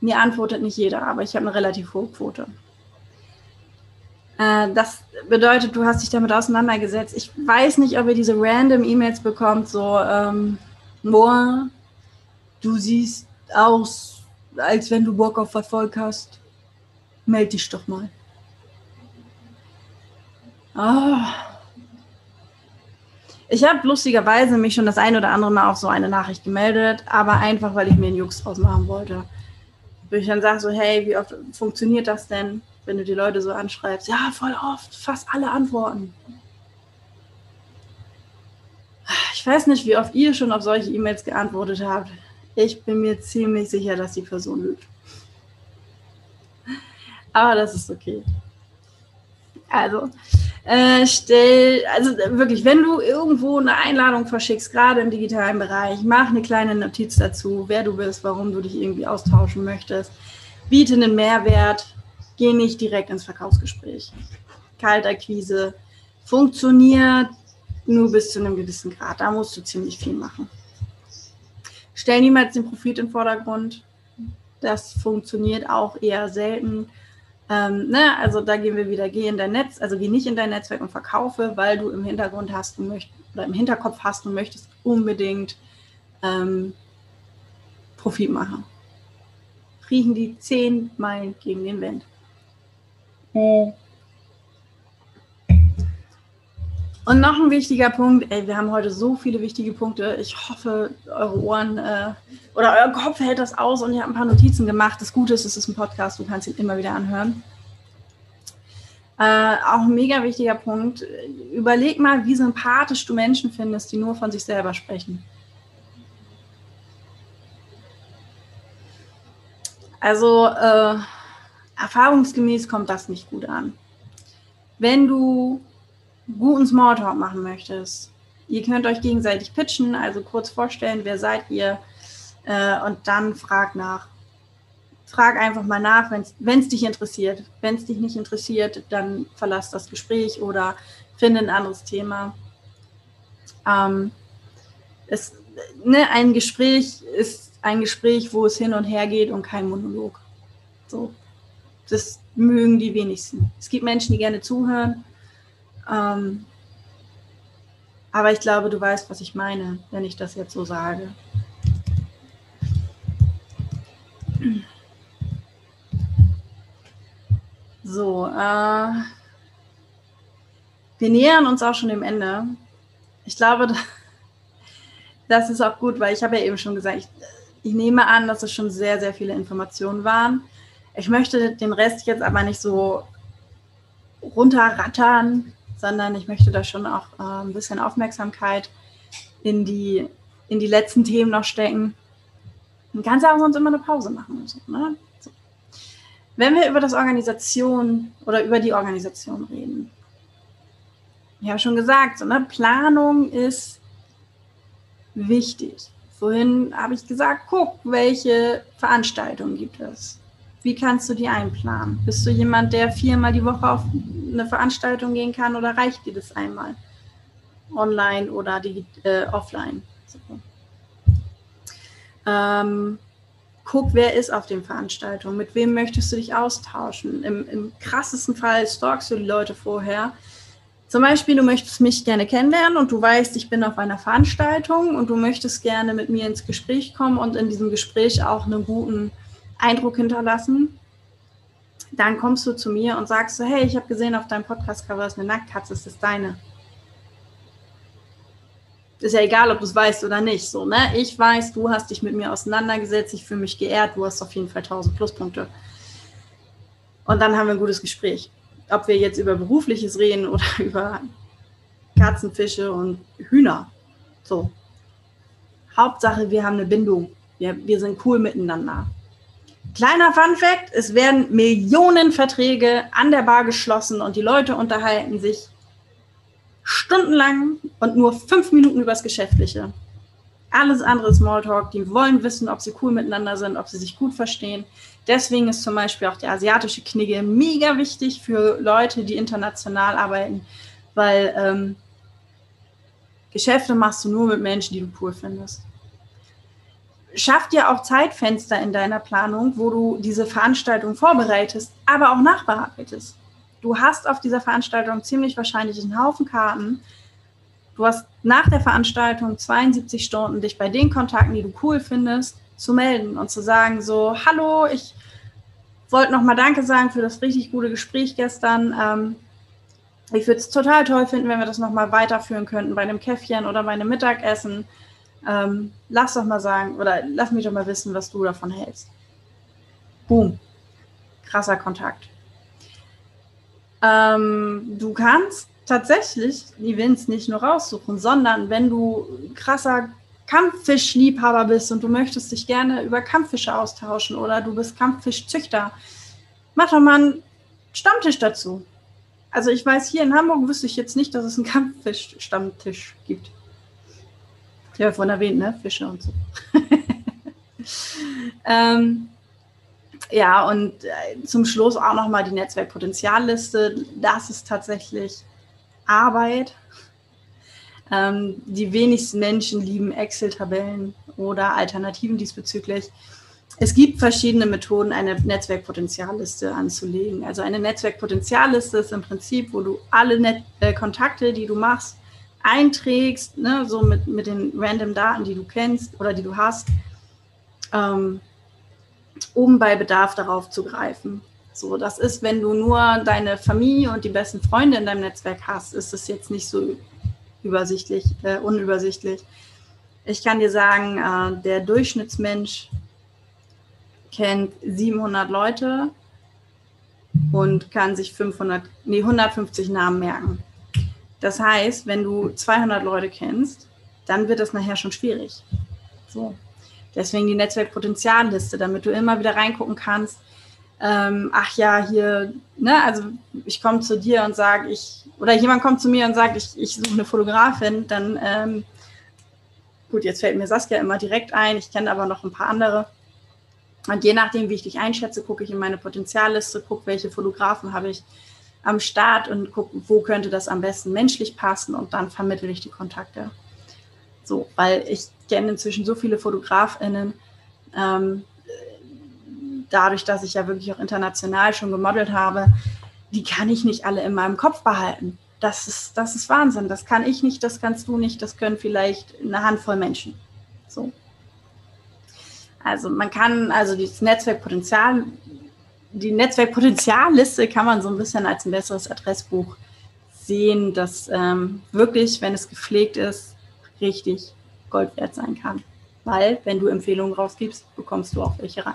Mir antwortet nicht jeder, aber ich habe eine relativ hohe Quote. Äh, das bedeutet, du hast dich damit auseinandergesetzt. Ich weiß nicht, ob ihr diese random E-Mails bekommt, so, ähm, Moa, du siehst aus, als wenn du Bock auf Erfolg hast. Meld dich doch mal. Oh. Ich habe lustigerweise mich schon das ein oder andere Mal auf so eine Nachricht gemeldet, aber einfach, weil ich mir einen Jux ausmachen wollte. Wo ich dann sage so, hey, wie oft funktioniert das denn? Wenn du die Leute so anschreibst, ja, voll oft, fast alle antworten. Ich weiß nicht, wie oft ihr schon auf solche E-Mails geantwortet habt. Ich bin mir ziemlich sicher, dass die Person lügt. Aber das ist okay. Also, äh, stell, also wirklich, wenn du irgendwo eine Einladung verschickst, gerade im digitalen Bereich, mach eine kleine Notiz dazu, wer du bist, warum du dich irgendwie austauschen möchtest biete einen Mehrwert, geh nicht direkt ins Verkaufsgespräch. Kaltakquise funktioniert nur bis zu einem gewissen Grad. Da musst du ziemlich viel machen. Stell niemals den Profit den Vordergrund. Das funktioniert auch eher selten. Ähm, ne? Also da gehen wir wieder, geh in dein Netz, also geh nicht in dein Netzwerk und verkaufe, weil du im Hintergrund hast und möchtest oder im Hinterkopf hast und möchtest unbedingt ähm, Profit machen. Riechen die zehn Meilen gegen den Wind. Mhm. Und noch ein wichtiger Punkt, ey, wir haben heute so viele wichtige Punkte. Ich hoffe, eure Ohren äh, oder euer Kopf hält das aus und ihr habt ein paar Notizen gemacht. Das Gute ist, es ist ein Podcast, du kannst ihn immer wieder anhören. Äh, auch ein mega wichtiger Punkt. Überleg mal, wie sympathisch du Menschen findest, die nur von sich selber sprechen. Also äh, erfahrungsgemäß kommt das nicht gut an. Wenn du guten Smalltalk machen möchtest, ihr könnt euch gegenseitig pitchen, also kurz vorstellen, wer seid ihr äh, und dann frag nach. Frag einfach mal nach, wenn es dich interessiert. Wenn es dich nicht interessiert, dann verlass das Gespräch oder finde ein anderes Thema. Ähm, es, ne, ein Gespräch ist ein Gespräch, wo es hin und her geht und kein Monolog. So, das mögen die wenigsten. Es gibt Menschen, die gerne zuhören ähm, aber ich glaube, du weißt, was ich meine, wenn ich das jetzt so sage. So, äh, wir nähern uns auch schon dem Ende. Ich glaube, das ist auch gut, weil ich habe ja eben schon gesagt, ich, ich nehme an, dass es schon sehr, sehr viele Informationen waren. Ich möchte den Rest jetzt aber nicht so runterrattern, sondern ich möchte da schon auch äh, ein bisschen Aufmerksamkeit in die, in die letzten Themen noch stecken. Man kann ja auch sonst immer eine Pause machen. So, ne? so. Wenn wir über das Organisation oder über die Organisation reden, ich habe schon gesagt, so, ne, Planung ist wichtig. Vorhin habe ich gesagt, guck, welche Veranstaltungen gibt es. Wie kannst du die einplanen? Bist du jemand, der viermal die Woche auf eine Veranstaltung gehen kann oder reicht dir das einmal? Online oder die, äh, offline? So. Ähm, guck, wer ist auf den Veranstaltungen, mit wem möchtest du dich austauschen. Im, Im, krassesten Fall stalkst du die Leute vorher. Zum Beispiel, du möchtest mich gerne kennenlernen und du weißt, ich bin auf einer Veranstaltung und du möchtest gerne mit mir ins Gespräch kommen und in diesem Gespräch auch einen guten Eindruck hinterlassen. Dann kommst du zu mir und sagst so, hey, ich habe gesehen, auf deinem Podcast-Cover ist eine Nacktkatze, ist das deine? Ist ja egal, ob du es weißt oder nicht. So, ne? Ich weiß, du hast dich mit mir auseinandergesetzt, ich fühle mich geehrt, du hast auf jeden Fall 1000 Pluspunkte. Und dann haben wir ein gutes Gespräch. Ob wir jetzt über Berufliches reden oder über Katzenfische und Hühner. So. Hauptsache, wir haben eine Bindung. Wir, wir sind cool miteinander. Kleiner Fun Fact: Es werden Millionen Verträge an der Bar geschlossen und die Leute unterhalten sich stundenlang und nur fünf Minuten übers Geschäftliche. Alles andere ist Smalltalk. Die wollen wissen, ob sie cool miteinander sind, ob sie sich gut verstehen. Deswegen ist zum Beispiel auch die asiatische Knigge mega wichtig für Leute, die international arbeiten, weil ähm, Geschäfte machst du nur mit Menschen, die du cool findest schaff dir auch Zeitfenster in deiner Planung, wo du diese Veranstaltung vorbereitest, aber auch nachbearbeitest. Du hast auf dieser Veranstaltung ziemlich wahrscheinlich einen Haufen Karten. Du hast nach der Veranstaltung 72 Stunden, dich bei den Kontakten, die du cool findest, zu melden und zu sagen so, hallo, ich wollte nochmal Danke sagen für das richtig gute Gespräch gestern. Ähm, ich würde es total toll finden, wenn wir das nochmal weiterführen könnten bei einem Käffchen oder bei einem Mittagessen. Ähm, lass doch mal sagen, oder lass mich doch mal wissen, was du davon hältst. Boom. Krasser Kontakt. Ähm, du kannst tatsächlich die Events nicht nur raussuchen, sondern wenn du krasser Kampffischliebhaber bist und du möchtest dich gerne über Kampffische austauschen oder du bist Kampffischzüchter, mach doch mal einen Stammtisch dazu. Also ich weiß, hier in Hamburg wüsste ich jetzt nicht, dass es einen Kampffisch-Stammtisch gibt. Ja, von erwähnt, ne? Fische und so. ähm, ja, und äh, zum Schluss auch nochmal die Netzwerkpotenzialliste. Das ist tatsächlich Arbeit. Ähm, die wenigsten Menschen lieben Excel-Tabellen oder Alternativen diesbezüglich. Es gibt verschiedene Methoden, eine Netzwerkpotenzialliste anzulegen. Also eine Netzwerkpotenzialliste ist im Prinzip, wo du alle Net äh, Kontakte, die du machst, einträgst, ne, so mit, mit den random Daten, die du kennst oder die du hast, ähm, um bei Bedarf darauf zu greifen. So, das ist, wenn du nur deine Familie und die besten Freunde in deinem Netzwerk hast, ist es jetzt nicht so übersichtlich, äh, unübersichtlich. Ich kann dir sagen, äh, der Durchschnittsmensch kennt 700 Leute und kann sich 500, nee, 150 Namen merken. Das heißt, wenn du 200 Leute kennst, dann wird das nachher schon schwierig. So. Deswegen die Netzwerkpotenzialliste, damit du immer wieder reingucken kannst. Ähm, ach ja, hier, ne, also ich komme zu dir und sage, ich, oder jemand kommt zu mir und sagt, ich, ich suche eine Fotografin, dann, ähm, gut, jetzt fällt mir Saskia immer direkt ein, ich kenne aber noch ein paar andere. Und je nachdem, wie ich dich einschätze, gucke ich in meine Potenzialliste, gucke, welche Fotografen habe ich am Start und gucke, wo könnte das am besten menschlich passen und dann vermittle ich die Kontakte. So, weil ich kenne inzwischen so viele FotografInnen, ähm, dadurch, dass ich ja wirklich auch international schon gemodelt habe, die kann ich nicht alle in meinem Kopf behalten. Das ist, das ist Wahnsinn. Das kann ich nicht, das kannst du nicht, das können vielleicht eine Handvoll Menschen. So. Also man kann, also das Netzwerkpotenzial, die Netzwerkpotenzialliste kann man so ein bisschen als ein besseres Adressbuch sehen, das ähm, wirklich, wenn es gepflegt ist, richtig Gold wert sein kann. Weil, wenn du Empfehlungen rausgibst, bekommst du auch welche rein.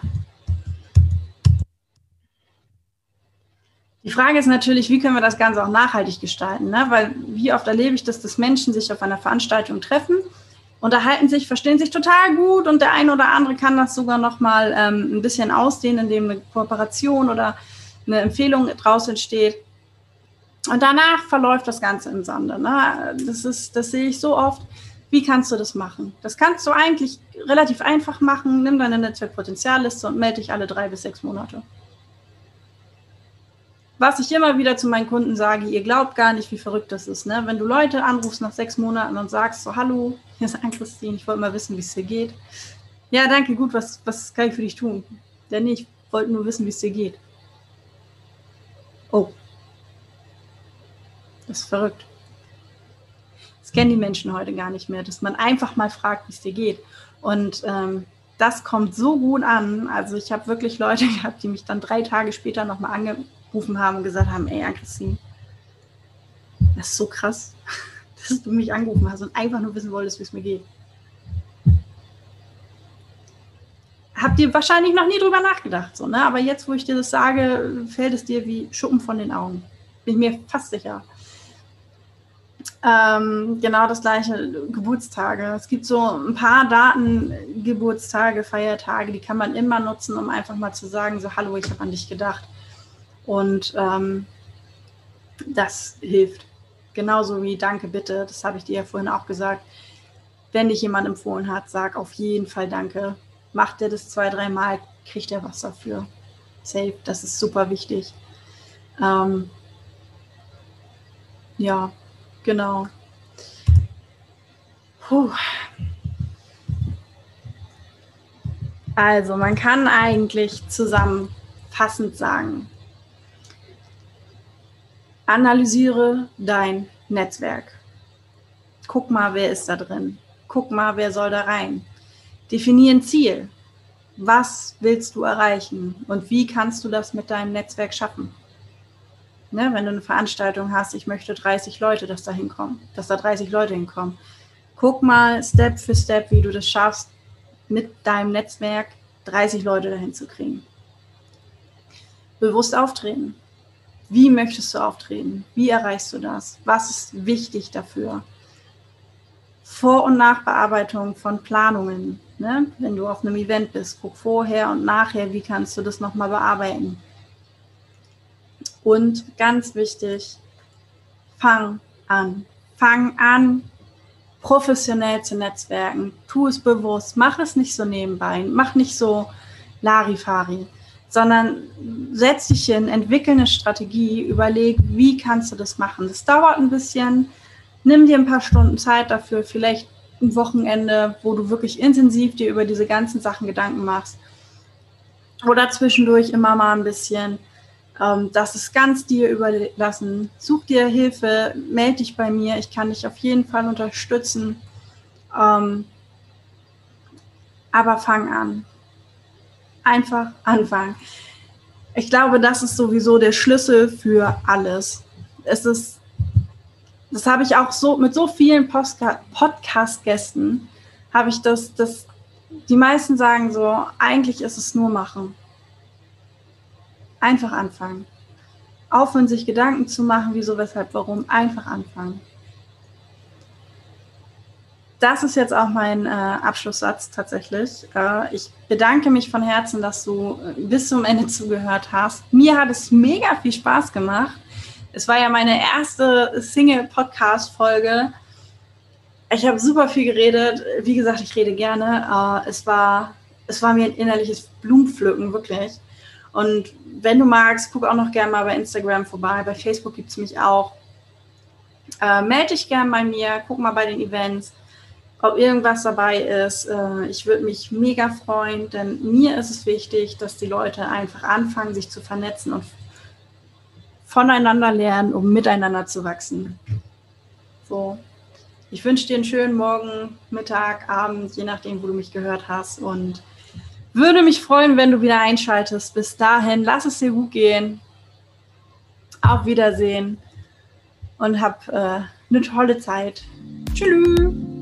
Die Frage ist natürlich, wie können wir das Ganze auch nachhaltig gestalten? Ne? Weil wie oft erlebe ich das, dass Menschen sich auf einer Veranstaltung treffen unterhalten sich, verstehen sich total gut und der eine oder andere kann das sogar noch mal ähm, ein bisschen ausdehnen, indem eine Kooperation oder eine Empfehlung draus entsteht. Und danach verläuft das Ganze im Sande. Ne? Das, ist, das sehe ich so oft. Wie kannst du das machen? Das kannst du eigentlich relativ einfach machen. Nimm deine Netzwerkpotenzialliste und melde dich alle drei bis sechs Monate was ich immer wieder zu meinen Kunden sage, ihr glaubt gar nicht, wie verrückt das ist. Ne? Wenn du Leute anrufst nach sechs Monaten und sagst so, hallo, hier ist Ann-Christine, ich wollte mal wissen, wie es dir geht. Ja, danke, gut, was, was kann ich für dich tun? Nee, ich wollte nur wissen, wie es dir geht. Oh. Das ist verrückt. Das kennen die Menschen heute gar nicht mehr, dass man einfach mal fragt, wie es dir geht. Und ähm, das kommt so gut an. Also ich habe wirklich Leute gehabt, die mich dann drei Tage später nochmal ange angerufen haben und gesagt haben, ey, Christine, das ist so krass, dass du mich angerufen hast und einfach nur wissen wolltest, wie es mir geht. Habt ihr wahrscheinlich noch nie drüber nachgedacht, so, ne? aber jetzt, wo ich dir das sage, fällt es dir wie Schuppen von den Augen. Bin ich mir fast sicher. Ähm, genau das gleiche, Geburtstage. Es gibt so ein paar Daten, Geburtstage, Feiertage, die kann man immer nutzen, um einfach mal zu sagen, so, hallo, ich habe an dich gedacht. Und ähm, das hilft. Genauso wie Danke, bitte. Das habe ich dir ja vorhin auch gesagt. Wenn dich jemand empfohlen hat, sag auf jeden Fall Danke. Macht er das zwei, dreimal, kriegt er was dafür. Safe, das ist super wichtig. Ähm, ja, genau. Puh. Also, man kann eigentlich zusammenfassend sagen, Analysiere dein Netzwerk. Guck mal, wer ist da drin. Guck mal, wer soll da rein. Definier ein Ziel. Was willst du erreichen und wie kannst du das mit deinem Netzwerk schaffen? Ne, wenn du eine Veranstaltung hast, ich möchte 30 Leute, dass da hinkommen, dass da 30 Leute hinkommen. Guck mal Step für Step, wie du das schaffst, mit deinem Netzwerk 30 Leute dahin zu kriegen. Bewusst auftreten. Wie möchtest du auftreten? Wie erreichst du das? Was ist wichtig dafür? Vor- und Nachbearbeitung von Planungen. Ne? Wenn du auf einem Event bist, guck vorher und nachher, wie kannst du das nochmal bearbeiten. Und ganz wichtig, fang an. Fang an, professionell zu netzwerken. Tu es bewusst. Mach es nicht so nebenbei. Mach nicht so Larifari sondern setz dich hin, entwickel eine Strategie, überleg, wie kannst du das machen. Das dauert ein bisschen, nimm dir ein paar Stunden Zeit dafür, vielleicht ein Wochenende, wo du wirklich intensiv dir über diese ganzen Sachen Gedanken machst. Oder zwischendurch immer mal ein bisschen. Ähm, das ist ganz dir überlassen. Such dir Hilfe, melde dich bei mir. Ich kann dich auf jeden Fall unterstützen. Ähm, aber fang an. Einfach anfangen. Ich glaube, das ist sowieso der Schlüssel für alles. Es ist, das habe ich auch so mit so vielen Podcast-Gästen, habe ich das, das, die meisten sagen so, eigentlich ist es nur machen. Einfach anfangen. Aufhören, sich Gedanken zu machen, wieso, weshalb, warum. Einfach anfangen das ist jetzt auch mein äh, Abschlusssatz tatsächlich. Äh, ich bedanke mich von Herzen, dass du äh, bis zum Ende zugehört hast. Mir hat es mega viel Spaß gemacht. Es war ja meine erste Single-Podcast-Folge. Ich habe super viel geredet. Wie gesagt, ich rede gerne. Äh, es, war, es war mir ein innerliches Blumenpflücken, wirklich. Und wenn du magst, guck auch noch gerne mal bei Instagram vorbei. Bei Facebook gibt es mich auch. Äh, melde dich gerne bei mir, guck mal bei den Events ob irgendwas dabei ist. Äh, ich würde mich mega freuen, denn mir ist es wichtig, dass die Leute einfach anfangen, sich zu vernetzen und voneinander lernen, um miteinander zu wachsen. So. Ich wünsche dir einen schönen Morgen, Mittag, Abend, je nachdem, wo du mich gehört hast. Und würde mich freuen, wenn du wieder einschaltest. Bis dahin, lass es dir gut gehen. Auf Wiedersehen und hab äh, eine tolle Zeit. Tschüss.